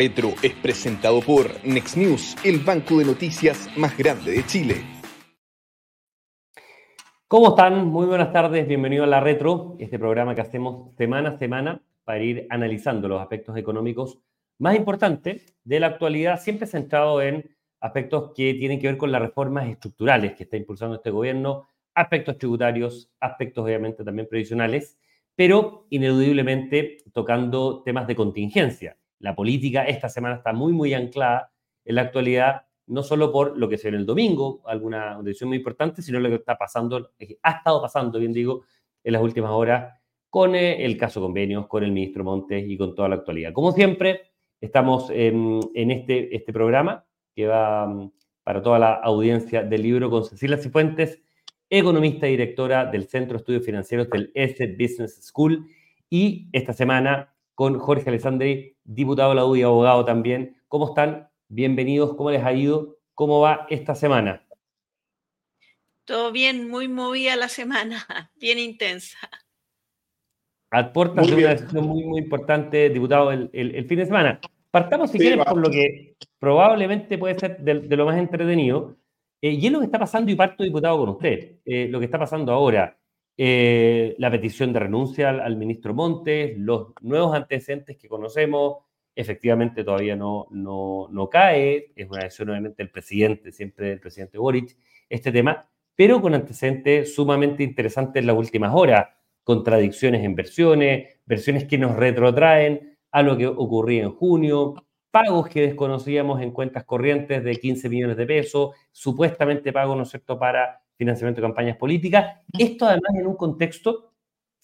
Retro es presentado por Next News, el banco de noticias más grande de Chile. ¿Cómo están? Muy buenas tardes, bienvenido a La Retro, este programa que hacemos semana a semana para ir analizando los aspectos económicos más importantes de la actualidad, siempre centrado en aspectos que tienen que ver con las reformas estructurales que está impulsando este gobierno, aspectos tributarios, aspectos obviamente también previsionales, pero ineludiblemente tocando temas de contingencia. La política esta semana está muy, muy anclada en la actualidad, no solo por lo que se ve en el domingo, alguna decisión muy importante, sino lo que está pasando, ha estado pasando, bien digo, en las últimas horas con eh, el caso convenios, con el ministro Montes y con toda la actualidad. Como siempre, estamos en, en este, este programa que va mm, para toda la audiencia del libro con Cecilia Cifuentes, economista y directora del Centro de Estudios Financieros del S Business School. Y esta semana con Jorge Alessandri, diputado de la UDI y abogado también. ¿Cómo están? Bienvenidos. ¿Cómo les ha ido? ¿Cómo va esta semana? Todo bien, muy movida la semana, bien intensa. Aporta una decisión muy, muy importante, diputado, el, fin de semana. Partamos, si quieren, por lo que probablemente puede ser de lo más entretenido, eh, y es lo que está pasando, y parto diputado con usted, eh, lo que está pasando ahora, eh, la petición de renuncia al, ministro Montes, los nuevos antecedentes que conocemos, efectivamente todavía no, no, no cae, es una decisión obviamente del presidente, siempre del presidente Boric, este tema, pero con antecedentes sumamente interesantes en las últimas horas, contradicciones en versiones, versiones que nos retrotraen a lo que ocurría en junio, pagos que desconocíamos en cuentas corrientes de 15 millones de pesos, supuestamente pagos, ¿no es cierto?, para financiamiento de campañas políticas. Esto además en un contexto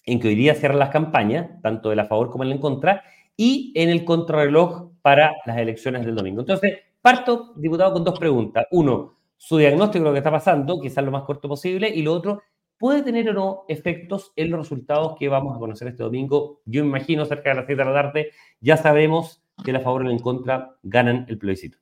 en que hoy día cierran las campañas, tanto de la favor como en la en contra, y en el contrarreloj para las elecciones del domingo. Entonces, parto, diputado, con dos preguntas. Uno, su diagnóstico de lo que está pasando, quizás lo más corto posible, y lo otro, ¿puede tener o no efectos en los resultados que vamos a conocer este domingo? Yo imagino, cerca de las 7 de la tarde, ya sabemos que la favor y la en contra ganan el plebiscito.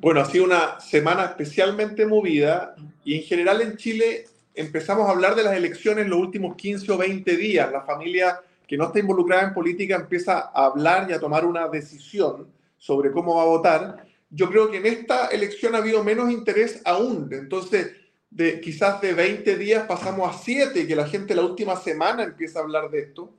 Bueno, ha sido una semana especialmente movida y en general en Chile empezamos a hablar de las elecciones los últimos 15 o 20 días. La familia que no está involucrada en política empieza a hablar y a tomar una decisión sobre cómo va a votar. Yo creo que en esta elección ha habido menos interés aún. Entonces, de, quizás de 20 días pasamos a 7, que la gente la última semana empieza a hablar de esto.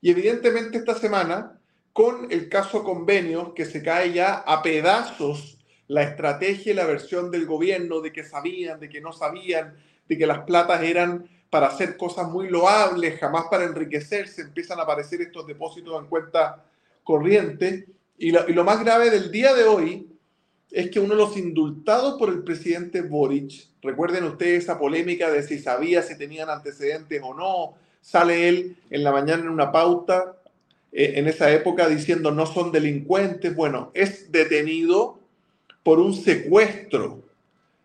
Y evidentemente esta semana con el caso convenio que se cae ya a pedazos la estrategia y la versión del gobierno de que sabían, de que no sabían, de que las platas eran para hacer cosas muy loables, jamás para enriquecerse, empiezan a aparecer estos depósitos en cuenta corriente. Y lo, y lo más grave del día de hoy es que uno de los indultados por el presidente Boric, recuerden ustedes esa polémica de si sabía si tenían antecedentes o no, sale él en la mañana en una pauta eh, en esa época diciendo no son delincuentes, bueno, es detenido por un secuestro.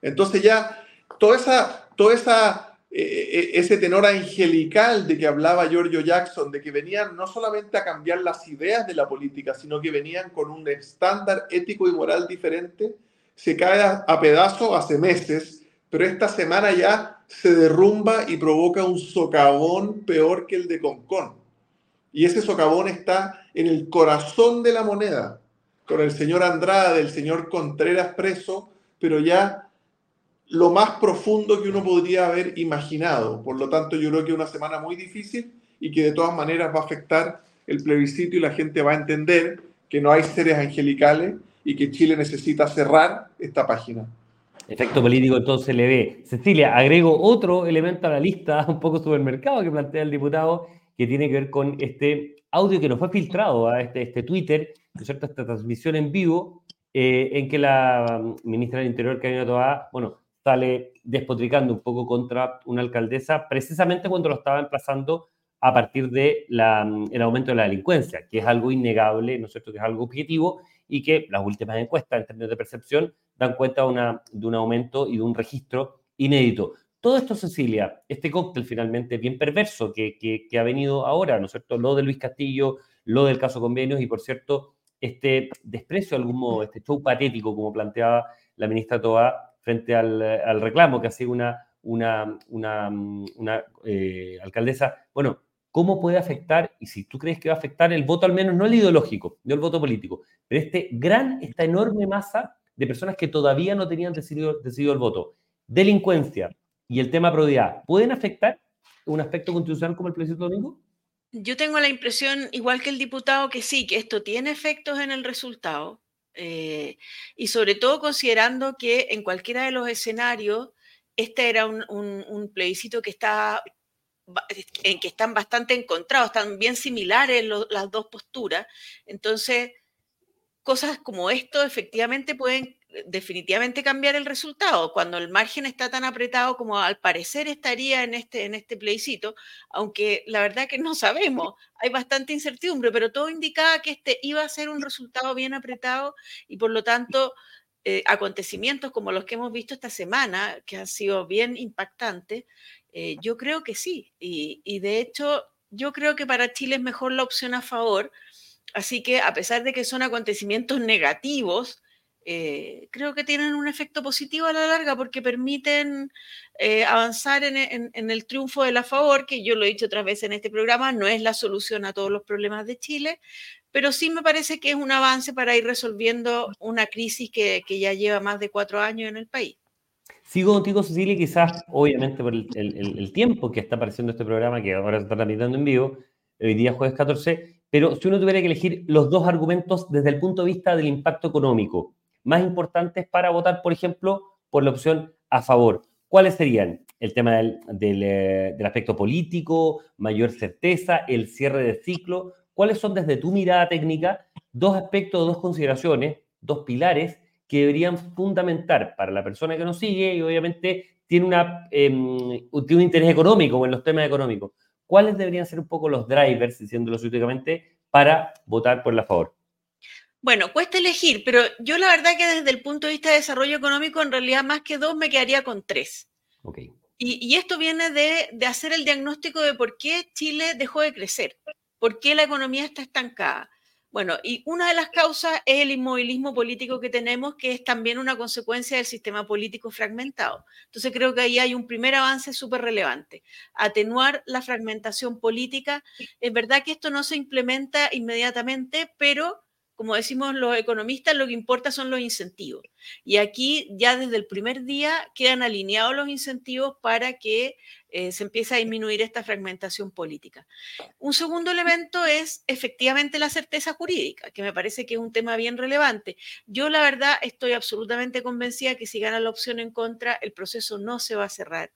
Entonces ya toda esa, toda esa, eh, eh, ese tenor angelical de que hablaba Giorgio Jackson, de que venían no solamente a cambiar las ideas de la política, sino que venían con un estándar ético y moral diferente, se cae a, a pedazos hace meses, pero esta semana ya se derrumba y provoca un socavón peor que el de Concón. Y ese socavón está en el corazón de la moneda, con el señor Andrade, el señor Contreras preso, pero ya lo más profundo que uno podría haber imaginado. Por lo tanto, yo creo que es una semana muy difícil y que de todas maneras va a afectar el plebiscito y la gente va a entender que no hay seres angelicales y que Chile necesita cerrar esta página. Efecto político entonces le ve. Cecilia, agrego otro elemento a la lista, un poco supermercado que plantea el diputado, que tiene que ver con este audio que nos fue filtrado a este, este Twitter, cierto? esta transmisión en vivo, eh, en que la mm, ministra del Interior, Karina Toa, bueno, sale despotricando un poco contra una alcaldesa, precisamente cuando lo estaba emplazando a partir del mm, el aumento de la delincuencia, que es algo innegable, ¿no es cierto?, que es algo objetivo y que las últimas encuestas en términos de percepción dan cuenta una, de un aumento y de un registro inédito. Todo esto, Cecilia, este cóctel finalmente bien perverso que, que, ha venido ahora, ¿no es cierto? Lo de Luis Castillo, lo del caso convenios y, por cierto, este desprecio, de algún modo, este show patético, como planteaba la ministra Toa frente al, al reclamo que hacía una, una, una, eh, alcaldesa, bueno, cómo puede afectar, y si tú crees que va a afectar el voto, al menos no el ideológico, no el voto político, pero este gran, esta enorme masa de personas que todavía no tenían decidido, decidido el voto, delincuencia y el tema probidad, ¿pueden afectar un aspecto constitucional como el plebiscito domingo? Yo tengo la impresión, igual que el diputado, que sí, que esto tiene efectos en el resultado. Eh, y sobre todo considerando que en cualquiera de los escenarios, este era un, plebiscito que está en que están bastante encontrados, están bien similares las dos posturas. Entonces, cosas como esto efectivamente pueden definitivamente cambiar el resultado. Cuando el margen está tan apretado como al parecer estaría en este, en este plebiscito, aunque la verdad que no sabemos, hay bastante incertidumbre, pero todo indicaba que este iba a ser un resultado bien apretado y por lo tanto eh, acontecimientos como los que hemos visto esta semana, que han sido bien impactantes, eh, yo creo que sí. Y, de hecho, yo creo que para Chile es mejor la opción a favor. Así que a pesar de que son acontecimientos negativos, eh, creo que tienen un efecto positivo a la larga porque permiten eh, avanzar en, el triunfo de la favor, que yo lo he dicho otras veces en este programa, no es la solución a todos los problemas de Chile, pero sí me parece que es un avance para ir resolviendo una crisis que, que ya lleva más de cuatro años en el país. Sigo contigo, Cecilia, quizás, obviamente, por el, tiempo que está apareciendo este programa, que ahora se está transmitiendo en vivo, hoy día jueves 14, pero si uno tuviera que elegir los dos argumentos desde el punto de vista del impacto económico más importantes para votar, por ejemplo, por la opción a favor, ¿cuáles serían? El tema del, eh, del aspecto político, mayor certeza, el cierre de ciclo. ¿Cuáles son desde tu mirada técnica dos aspectos, dos consideraciones, dos pilares que deberían fundamentar para la persona que nos sigue y obviamente tiene, una, em, un interés económico en los temas económicos. ¿Cuáles deberían ser un poco los drivers, diciéndolo científicamente, para votar por la favor? Bueno, cuesta elegir, pero yo la verdad que desde el punto de vista de desarrollo económico, en realidad más que dos me quedaría con tres. Okay. Y, y, esto viene de, de hacer el diagnóstico de por qué Chile dejó de crecer, por qué la economía está estancada. Bueno, y una de las causas es el inmovilismo político que tenemos, que es también una consecuencia del sistema político fragmentado. Entonces creo que ahí hay un primer avance súper relevante, atenuar la fragmentación política. Es verdad que esto no se implementa inmediatamente, pero como decimos los economistas, lo que importa son los incentivos. Y aquí ya desde el primer día quedan alineados los incentivos para que eh, se empiece a disminuir esta fragmentación política. Un segundo elemento es efectivamente la certeza jurídica, que me parece que es un tema bien relevante. Yo la verdad estoy absolutamente convencida que si gana la opción en contra, el proceso no se va a cerrar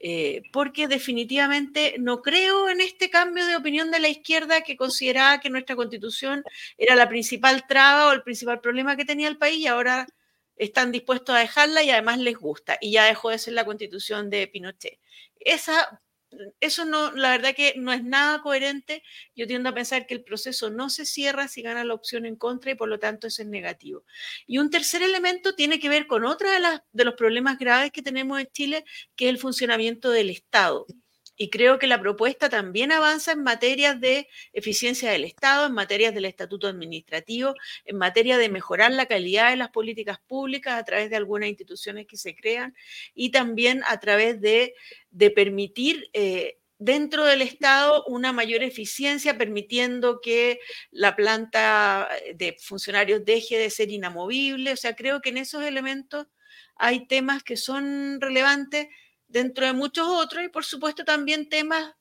eh, porque definitivamente no creo en este cambio de opinión de la izquierda que consideraba que nuestra constitución era la principal traba o el principal problema que tenía el país y ahora están dispuestos a dejarla y además les gusta y ya dejó de ser la constitución de Pinochet. Esa eso no, la verdad que no es nada coherente. Yo tiendo a pensar que el proceso no se cierra si gana la opción en contra y por lo tanto eso es negativo. Y un tercer elemento tiene que ver con otro de, las, de los problemas graves que tenemos en Chile, que es el funcionamiento del Estado. Y creo que la propuesta también avanza en materias de eficiencia del Estado, en materias del estatuto administrativo, en materia de mejorar la calidad de las políticas públicas a través de algunas instituciones que se crean y también a través de, permitir eh, dentro del Estado una mayor eficiencia, permitiendo que la planta de funcionarios deje de ser inamovible. O sea, creo que en esos elementos hay temas que son relevantes dentro de muchos otros y por supuesto también temas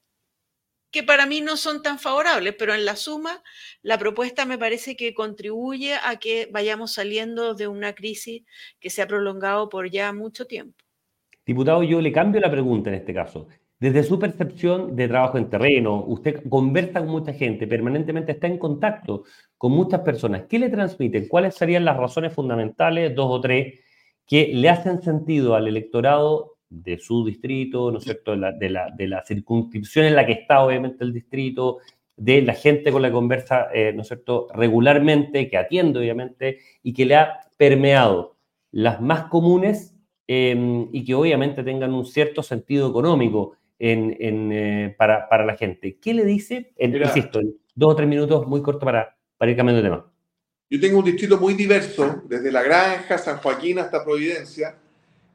que para mí no son tan favorables, pero en la suma la propuesta me parece que contribuye a que vayamos saliendo de una crisis que se ha prolongado por ya mucho tiempo. Diputado, yo le cambio la pregunta en este caso. Desde su percepción de trabajo en terreno, usted conversa con mucha gente, permanentemente está en contacto con muchas personas. ¿Qué le transmiten? ¿Cuáles serían las razones fundamentales, dos o tres, que le hacen sentido al electorado de su distrito, ¿no es cierto?, de la, de la, circunscripción en la que está obviamente el distrito, de la gente con la que conversa, eh, ¿no es cierto?, regularmente, que atiende obviamente, y que le ha permeado las más comunes em, y que obviamente tengan un cierto sentido económico en, en, eh, para, para, la gente. ¿Qué le dice? insisto, en dos o tres minutos muy corto para, para ir cambiando de tema. Yo tengo un distrito muy diverso, desde La Granja, San Joaquín hasta Providencia,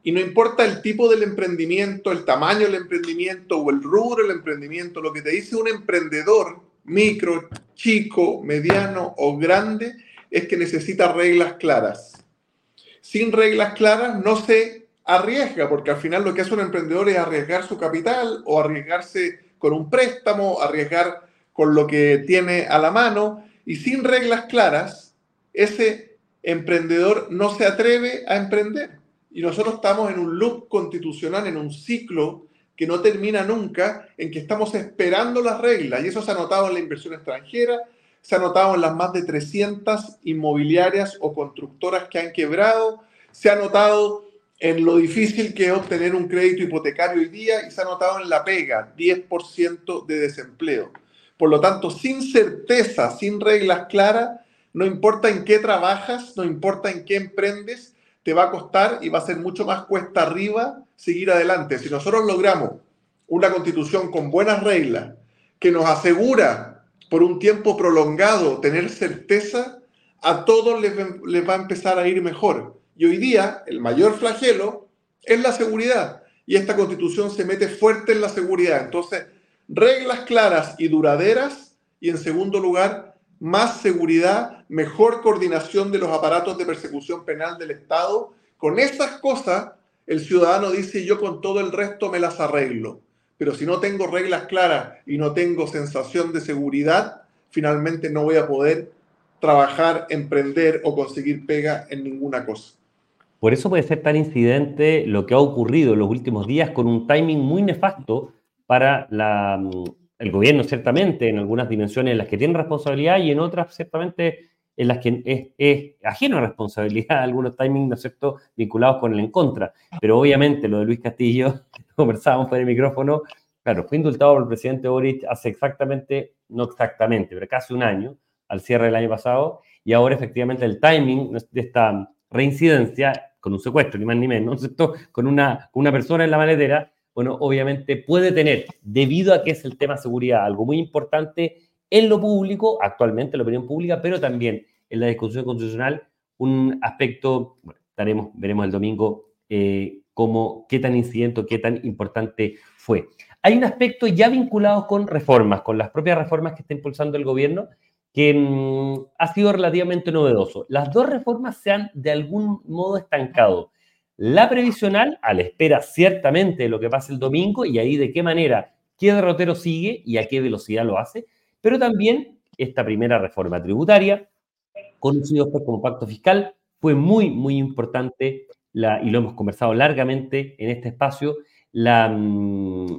y no importa el tipo del emprendimiento, el tamaño del emprendimiento o el rubro del emprendimiento, lo que te dice un emprendedor micro, chico, mediano o grande es que necesita reglas claras. Sin reglas claras no se arriesga, porque al final lo que hace un emprendedor es arriesgar su capital o arriesgarse con un préstamo, arriesgar con lo que tiene a la mano y sin reglas claras, ese emprendedor no se atreve a emprender. Y nosotros estamos en un loop constitucional, en un ciclo que no termina nunca, en que estamos esperando las reglas. Y eso se ha notado en la inversión extranjera, se ha notado en las más de 300 inmobiliarias o constructoras que han quebrado, se ha notado en lo difícil que es obtener un crédito hipotecario hoy día y se ha notado en la pega, 10% de desempleo. Por lo tanto, sin certeza, sin reglas claras, no importa en qué trabajas, no importa en qué emprendes, te va a costar y va a ser mucho más cuesta arriba seguir adelante. Si nosotros logramos una constitución con buenas reglas que nos asegura por un tiempo prolongado tener certeza, a todos les, va a empezar a ir mejor. Y hoy día el mayor flagelo es la seguridad. Y esta constitución se mete fuerte en la seguridad. Entonces, reglas claras y duraderas. Y en segundo lugar, más seguridad, mejor coordinación de los aparatos de persecución penal del Estado. Con esas cosas, el ciudadano dice, yo con todo el resto me las arreglo. Pero si no tengo reglas claras y no tengo sensación de seguridad, finalmente no voy a poder trabajar, emprender o conseguir pega en ninguna cosa. Por eso puede ser tan incidente lo que ha ocurrido en los últimos días con un timing muy nefasto para la el gobierno ciertamente en algunas dimensiones en las que tiene responsabilidad y en otras ciertamente en las que es, es ajeno a responsabilidad, algunos timings, ¿no es cierto?, vinculados con el en contra. Pero obviamente lo de Luis Castillo, conversábamos por el micrófono, claro, fue indultado por el presidente Boric hace exactamente, no exactamente, pero casi un año, al cierre del año pasado, y ahora efectivamente el timing de esta reincidencia con un secuestro, ni más ni menos, ¿no es cierto?, con una, una persona en la maletera, bueno, obviamente puede tener, debido a que es el tema seguridad, algo muy importante en lo público, actualmente en la opinión pública, pero también en la discusión constitucional, un aspecto, bueno, veremos el domingo eh, cómo, qué tan incidente, qué tan importante fue. Hay un aspecto ya vinculado con reformas, con las propias reformas que está impulsando el gobierno, que mm, ha sido relativamente novedoso. Las dos reformas se han de algún modo estancado. La previsional, a la espera ciertamente de lo que pase el domingo y ahí de qué manera, qué derrotero sigue y a qué velocidad lo hace, pero también esta primera reforma tributaria, conocido como pacto fiscal, fue muy, muy importante la, y lo hemos conversado largamente en este espacio, mm,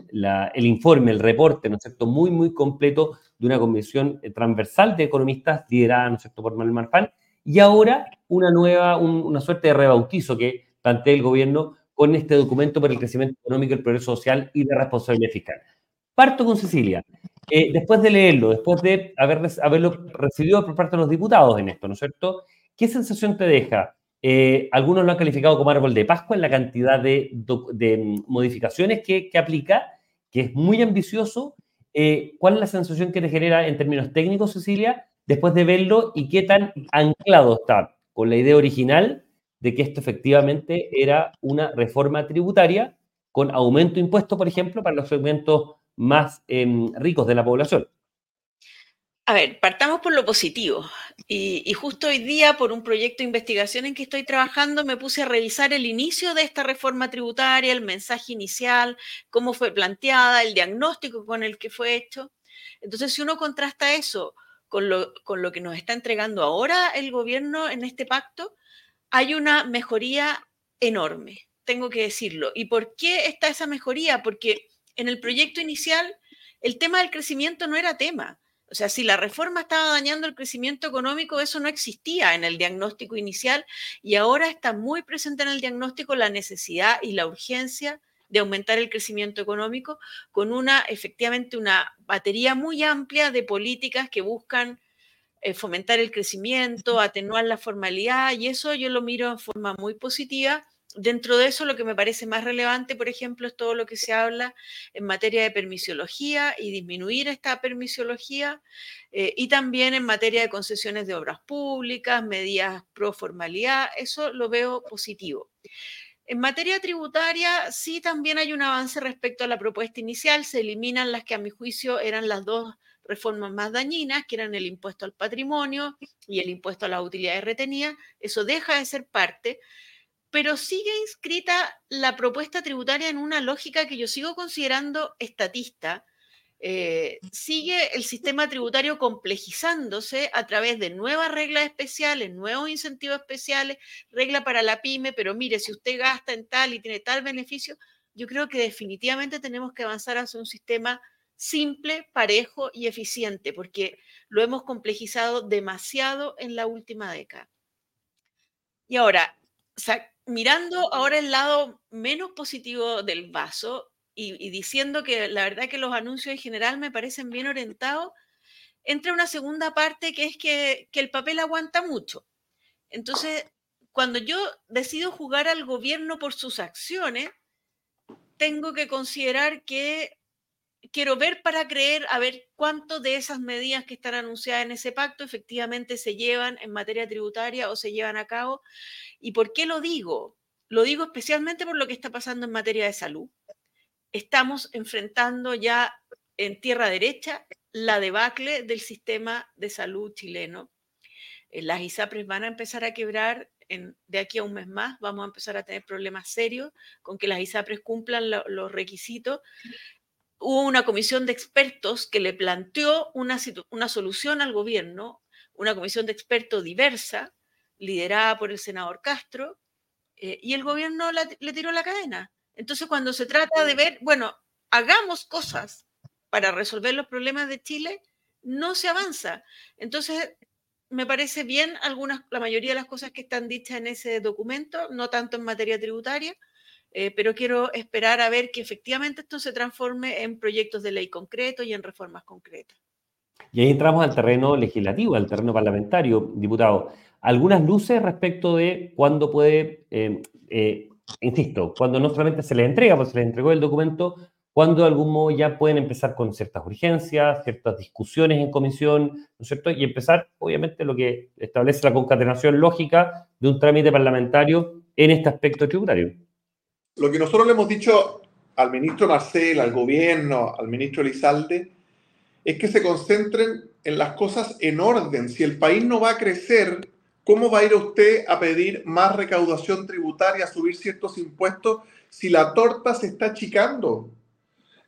el informe, el reporte, ¿no es cierto?, muy, muy completo de una comisión transversal de economistas liderada, ¿no es cierto?, por Manuel Marfán, y ahora una nueva, una suerte de rebautizo que plantea el gobierno con este documento para el crecimiento económico, el progreso social y la responsabilidad fiscal. Parto con Cecilia. Eh, después de leerlo, después de haber, haberlo recibido por parte de los diputados en esto, ¿no es cierto? ¿Qué sensación te deja? Eh, algunos lo han calificado como árbol de Pascua en la cantidad de, modificaciones que, aplica, que es muy ambicioso. Eh, ¿Cuál es la sensación que te genera en términos técnicos, Cecilia, después de verlo y qué tan anclado está con la idea original de que esto efectivamente era una reforma tributaria con aumento de impuestos, por ejemplo, para los segmentos más em, ricos de la población. A ver, partamos por lo positivo. Y, justo hoy día, por un proyecto de investigación en que estoy trabajando, me puse a revisar el inicio de esta reforma tributaria, el mensaje inicial, cómo fue planteada, el diagnóstico con el que fue hecho. Entonces, si uno contrasta eso con lo, con lo que nos está entregando ahora el gobierno en este pacto, hay una mejoría enorme, tengo que decirlo. ¿Y por qué está esa mejoría? Porque en el proyecto inicial el tema del crecimiento no era tema. O sea, si la reforma estaba dañando el crecimiento económico, eso no existía en el diagnóstico inicial y ahora está muy presente en el diagnóstico la necesidad y la urgencia de aumentar el crecimiento económico con una, efectivamente, una batería muy amplia de políticas que buscan fomentar el crecimiento, atenuar la formalidad, y eso yo lo miro en forma muy positiva. Dentro de eso, lo que me parece más relevante, por ejemplo, es todo lo que se habla en materia de permisiología y disminuir esta permisiología, eh, y también en materia de concesiones de obras públicas, medidas pro formalidad, eso lo veo positivo. En materia tributaria, sí también hay un avance respecto a la propuesta inicial. Se eliminan las que a mi juicio eran las dos reformas más dañinas, que eran el impuesto al patrimonio y el impuesto a las utilidades retenidas. Eso deja de ser parte, pero sigue inscrita la propuesta tributaria en una lógica que yo sigo considerando estatista. Eh, sigue el sistema tributario complejizándose a través de nuevas reglas especiales, nuevos incentivos especiales, regla para la pyme, pero mire, si usted gasta en tal y tiene tal beneficio, yo creo que definitivamente tenemos que avanzar hacia un sistema simple, parejo y eficiente, porque lo hemos complejizado demasiado en la última década. Y ahora, mirando ahora el lado menos positivo del vaso y, diciendo que la verdad que los anuncios en general me parecen bien orientados, entra una segunda parte que es que, que el papel aguanta mucho. Entonces, cuando yo decido jugar al gobierno por sus acciones, tengo que considerar que quiero ver para creer a ver cuánto de esas medidas que están anunciadas en ese pacto efectivamente se llevan en materia tributaria o se llevan a cabo. ¿Y por qué lo digo? Lo digo especialmente por lo que está pasando en materia de salud. Estamos enfrentando ya en tierra derecha la debacle del sistema de salud chileno. Eh, las ISAPRES van a empezar a quebrar de aquí a un mes más. Vamos a empezar a tener problemas serios con que las ISAPRES cumplan los requisitos hubo una comisión de expertos que le planteó una, una solución al gobierno, una comisión de expertos diversa, liderada por el senador Castro, eh, y el gobierno le tiró la cadena. Entonces, cuando se trata de ver, bueno, hagamos cosas para resolver los problemas de Chile, no se avanza. Entonces, me parece bien algunas, la mayoría de las cosas que están dichas en ese documento, no tanto en materia tributaria, eh, pero quiero esperar a ver que efectivamente esto se transforme en proyectos de ley concretos y en reformas concretas. Y ahí entramos al terreno legislativo, al terreno parlamentario, diputado. Algunas luces respecto de cuándo puede, eh, eh, insisto, cuando no solamente se le entrega, pues se le entregó el documento, cuando de algún modo ya pueden empezar con ciertas urgencias, ciertas discusiones en comisión, ¿no es cierto? Y empezar, obviamente, lo que establece la concatenación lógica de un trámite parlamentario en este aspecto tributario lo que nosotros le hemos dicho al ministro Marcel, al gobierno, al ministro Elizalde, es que se concentren en las cosas en orden. Si el país no va a crecer, ¿cómo va a ir usted a pedir más recaudación tributaria, a subir ciertos impuestos, si la torta se está achicando?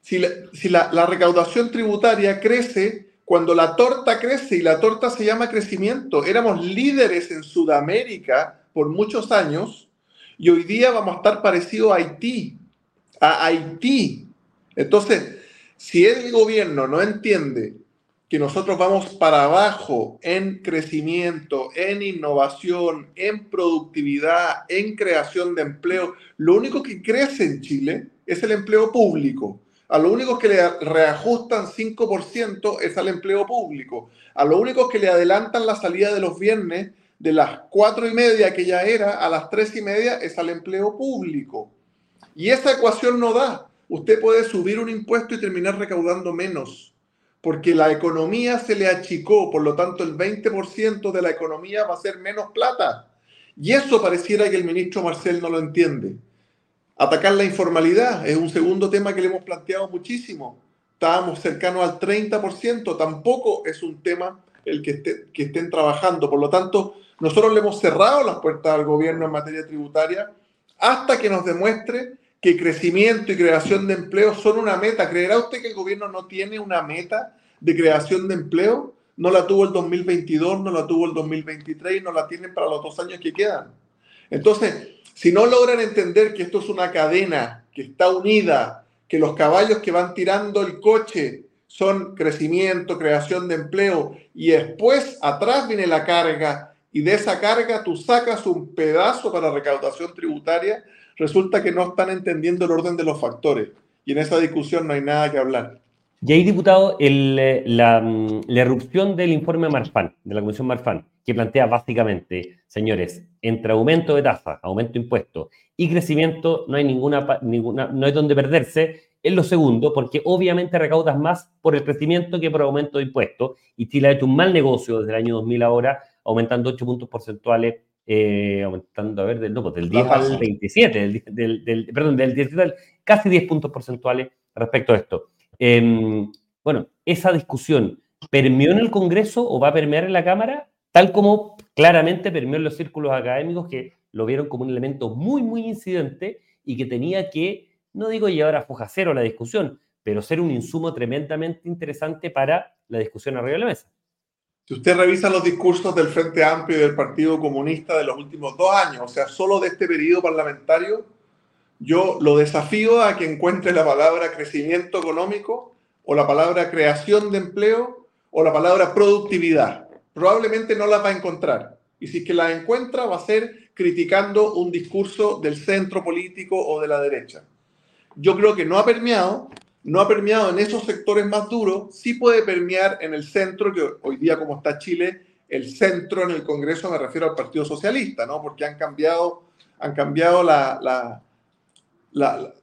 Si, la, la recaudación tributaria crece cuando la torta crece y la torta se llama crecimiento. Éramos líderes en Sudamérica por muchos años y hoy día vamos a estar parecido a Haití, a Haití. Entonces, si el gobierno no entiende que nosotros vamos para abajo en crecimiento, en innovación, en productividad, en creación de empleo, lo único que crece en Chile es el empleo público. A lo único que le reajustan 5% es al empleo público. A lo único que le adelantan la salida de los viernes de las cuatro y media que ya era a las tres y media es al empleo público. Y esa ecuación no da. Usted puede subir un impuesto y terminar recaudando menos, porque la economía se le achicó, por lo tanto el 20% de la economía va a ser menos plata. Y eso pareciera que el ministro Marcel no lo entiende. Atacar la informalidad es un segundo tema que le hemos planteado muchísimo. Estábamos cercanos al 30%, tampoco es un tema el que, que estén trabajando. Por lo tanto, nosotros le hemos cerrado las puertas al gobierno en materia tributaria hasta que nos demuestre que crecimiento y creación de empleo son una meta. ¿Creerá usted que el gobierno no tiene una meta de creación de empleo? No la tuvo el 2022, no la tuvo el 2023 y no la tienen para los dos años que quedan. Entonces, si no logran entender que esto es una cadena que está unida, que los caballos que van tirando el coche son crecimiento, creación de empleo y después atrás viene la carga y de esa carga tú sacas un pedazo para recaudación tributaria, resulta que no están entendiendo el orden de los factores. Y en esa discusión no hay nada que hablar. Y ahí, diputado, el, la, la, erupción del informe Marfan, de la Comisión Marfan, que plantea básicamente, señores, entre aumento de tasa, aumento de impuestos y crecimiento, no hay ninguna, ninguna, no hay donde perderse. Es lo segundo, porque obviamente recaudas más por el crecimiento que por aumento de impuestos. Y Chile ha hecho un mal negocio desde el año 2000 ahora aumentando 8 puntos porcentuales eh, aumentando, a ver, del, no, pues, del 10 al 27, del, perdón, del 17 al casi 10 puntos porcentuales respecto a esto. Em, bueno, esa discusión permeó en el Congreso o va a permear en la Cámara, tal como claramente permeó en los círculos académicos que lo vieron como un elemento muy, muy incidente y que tenía que, no digo llevar a foja cero la discusión, pero ser un insumo tremendamente interesante para la discusión arriba de la mesa. Si usted revisa los discursos del Frente Amplio y del Partido Comunista de los últimos dos años, o sea, solo de este periodo parlamentario, yo lo desafío a que encuentre la palabra crecimiento económico o la palabra creación de empleo o la palabra productividad. Probablemente no las va a encontrar. Y si es que la encuentra, va a ser criticando un discurso del centro político o de la derecha. Yo creo que no ha permeado, no ha permeado en esos sectores más duros, sí puede permear en el centro, que hoy día como está Chile, el centro en el Congreso me refiero al Partido Socialista, ¿no? Porque han cambiado, han cambiado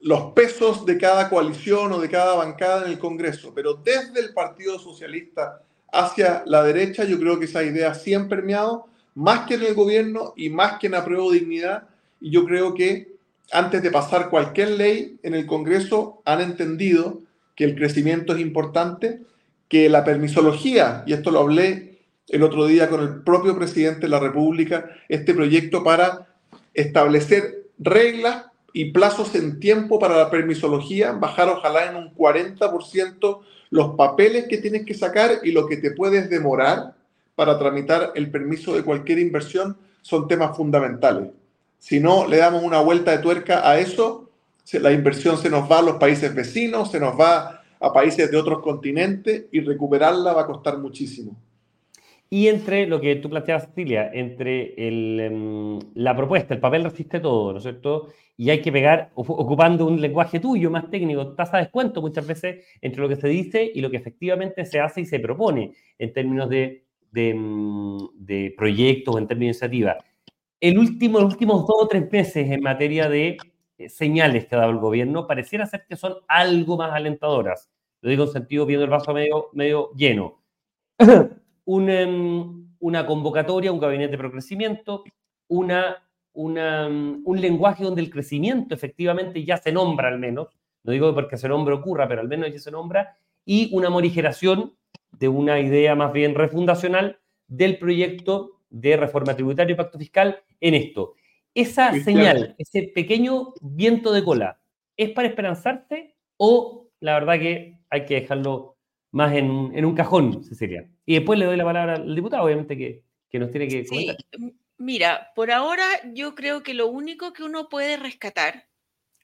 los pesos de cada coalición o de cada bancada en el Congreso. Pero desde el Partido Socialista hacia la derecha, yo creo que esa idea sí han permeado, más que en el gobierno y más que en Apruebo Dignidad. Y yo creo que antes de pasar cualquier ley en el Congreso, han entendido que el crecimiento es importante, que la permisología, y esto lo hablé el otro día con el propio presidente de la República, este proyecto para establecer reglas y plazos en tiempo para la permisología, bajar ojalá en un 40% los papeles que tienes que sacar y lo que te puedes demorar para tramitar el permiso de cualquier inversión son temas fundamentales. Si no le damos una vuelta de tuerca a eso, la inversión se nos va a los países vecinos, se nos va a países de otros continentes y recuperarla va a costar muchísimo. Y entre lo que tú planteabas, Cecilia, entre em, la propuesta, el papel resiste todo, ¿no es cierto? Y hay que pegar, ocupando un lenguaje tuyo más técnico, tasa de descuento muchas veces entre lo que se dice y lo que efectivamente se hace y se propone en términos de, de, em, de proyectos, en términos de iniciativa el último, los últimos dos o tres meses en materia de eh, señales que ha dado el gobierno pareciera ser que son algo más alentadoras. Lo digo en sentido viendo el vaso medio, medio lleno. Em, una convocatoria, un gabinete de procrecimiento, una, una, em, un lenguaje donde el crecimiento efectivamente ya se nombra al menos, no digo porque ese nombre ocurra, pero al menos ya se nombra, y una morigeración de una idea más bien refundacional del proyecto de reforma tributaria y pacto fiscal en esto. Esa señal, ese pequeño viento de cola, ¿es para esperanzarse o la verdad que hay que dejarlo más en, un cajón, Cecilia? Y después le doy la palabra al diputado, obviamente, que, nos tiene que comentar. Mira, por ahora yo creo que lo único que uno puede rescatar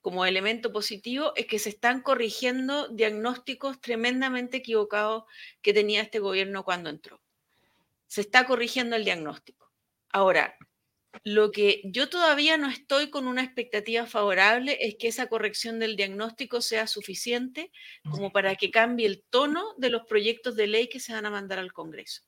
como elemento positivo es que se están corrigiendo diagnósticos tremendamente equivocados que tenía este gobierno cuando entró se está corrigiendo el diagnóstico. Ahora, lo que yo todavía no estoy con una expectativa favorable es que esa corrección del diagnóstico sea suficiente como para que cambie el tono de los proyectos de ley que se van a mandar al Congreso.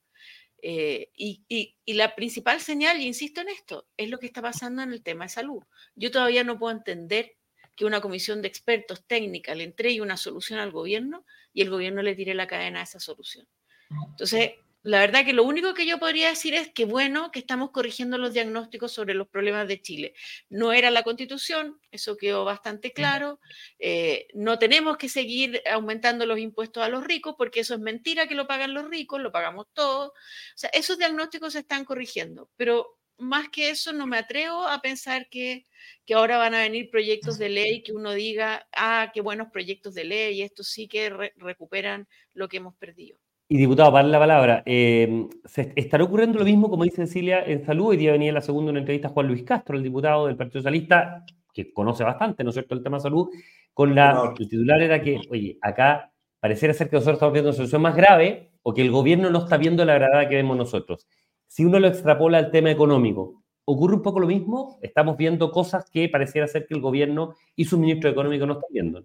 Eh, y, y, la principal señal, y insisto en esto, es lo que está pasando en el tema de salud. Yo todavía no puedo entender que una comisión de expertos técnica le entregue una solución al gobierno y el gobierno le tire la cadena a esa solución. Entonces, la verdad que lo único que yo podría decir es que bueno que estamos corrigiendo los diagnósticos sobre los problemas de Chile. No era la constitución, eso quedó bastante claro. Eh, no tenemos que seguir aumentando los impuestos a los ricos porque eso es mentira que lo pagan los ricos, lo pagamos todos. O sea, esos diagnósticos se están corrigiendo, pero más que eso no me atrevo a pensar que, que ahora van a venir proyectos de ley que uno diga, ah, qué buenos proyectos de ley, estos sí que recuperan lo que hemos perdido. Y diputado, para la palabra, eh, ¿se ¿estará ocurriendo lo mismo, como dice Cecilia, en salud? Hoy día venía la segunda una entrevista a Juan Luis Castro, el diputado del Partido Socialista, que conoce bastante, ¿no es cierto?, el tema de salud, con la, el titular era que, oye, acá pareciera ser que nosotros estamos viendo una solución más grave o que el gobierno no está viendo la gravedad que vemos nosotros. Si uno lo extrapola al tema económico, ¿ocurre un poco lo mismo? Estamos viendo cosas que pareciera ser que el gobierno y su ministro económico no están viendo.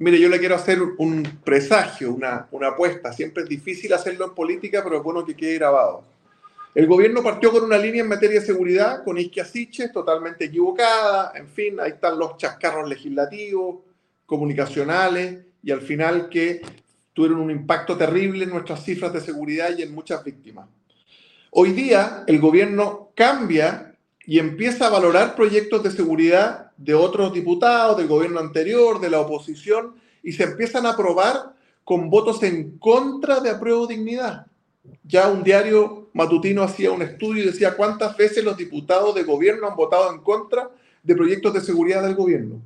Mire, yo le quiero hacer un presagio, una, una apuesta. Siempre es difícil hacerlo en política, pero es bueno que quede grabado. El gobierno partió con una línea en materia de seguridad con Isquia Siches totalmente equivocada. En fin, ahí están los chascarros legislativos, comunicacionales y al final que tuvieron un impacto terrible en nuestras cifras de seguridad y en muchas víctimas. Hoy día el gobierno cambia y empieza a valorar proyectos de seguridad de otros diputados, del gobierno anterior, de la oposición, y se empiezan a aprobar con votos en contra de apruebo dignidad. Ya un diario matutino hacía un estudio y decía cuántas veces los diputados de gobierno han votado en contra de proyectos de seguridad del gobierno.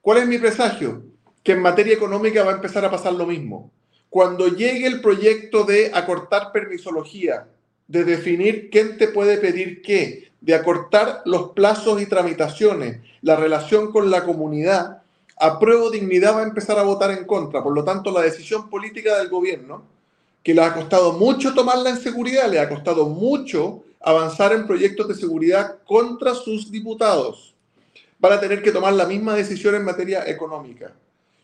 ¿Cuál es mi presagio? Que en materia económica va a empezar a pasar lo mismo. Cuando llegue el proyecto de acortar permisología, de definir quién te puede pedir qué, de acortar los plazos y tramitaciones, la relación con la comunidad, apruebo dignidad va a empezar a votar en contra. Por lo tanto, la decisión política del gobierno, que le ha costado mucho tomarla en seguridad, le ha costado mucho avanzar en proyectos de seguridad contra sus diputados, van a tener que tomar la misma decisión en materia económica.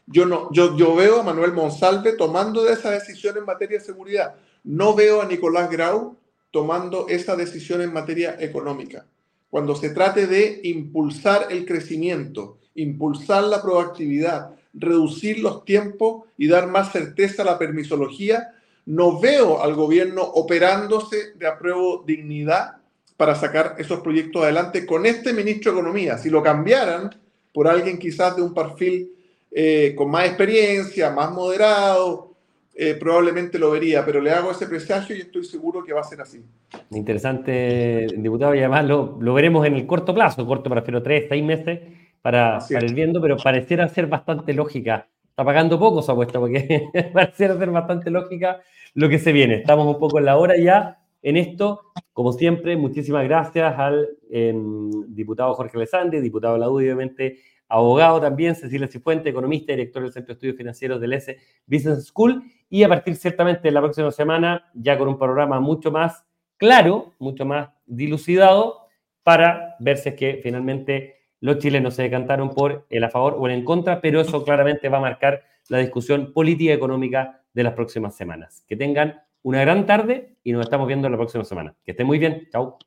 Yo, no, yo, yo veo a Manuel Monsalve tomando esa decisión en materia de seguridad. No veo a Nicolás Grau tomando esa decisión en materia económica. Cuando se trate de impulsar el crecimiento, impulsar la proactividad, reducir los tiempos y dar más certeza a la permisología, no veo al gobierno operándose de apruebo dignidad para sacar esos proyectos adelante con este ministro de Economía. Si lo cambiaran por alguien quizás de un perfil eh, con más experiencia, más moderado, eh, probablemente lo vería, pero le hago ese presagio y estoy seguro que va a ser así. Interesante, diputado, y además lo, lo veremos en el corto plazo, corto prefiero tres, seis meses para, para ir viendo, pero pareciera ser bastante lógica. Está pagando poco su apuesta, porque pareciera ser bastante lógica lo que se viene. Estamos un poco en la hora ya en esto. Como siempre, muchísimas gracias al em, diputado Jorge Alessandri, diputado de la UDI, obviamente, abogado también, Cecilia Cifuente, economista, director del Centro de Estudios Financieros del S Business School, y a partir ciertamente de la próxima semana, ya con un programa mucho más claro, mucho más dilucidado, para ver si es que finalmente los chilenos se decantaron por el a favor o el en contra, pero eso claramente va a marcar la discusión política y económica de las próximas semanas. Que tengan una gran tarde y nos estamos viendo la próxima semana. Que estén muy bien. Chao.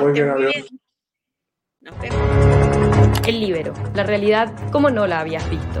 muy bien, adiós. Nos vemos. El libero, la realidad como no la habías visto.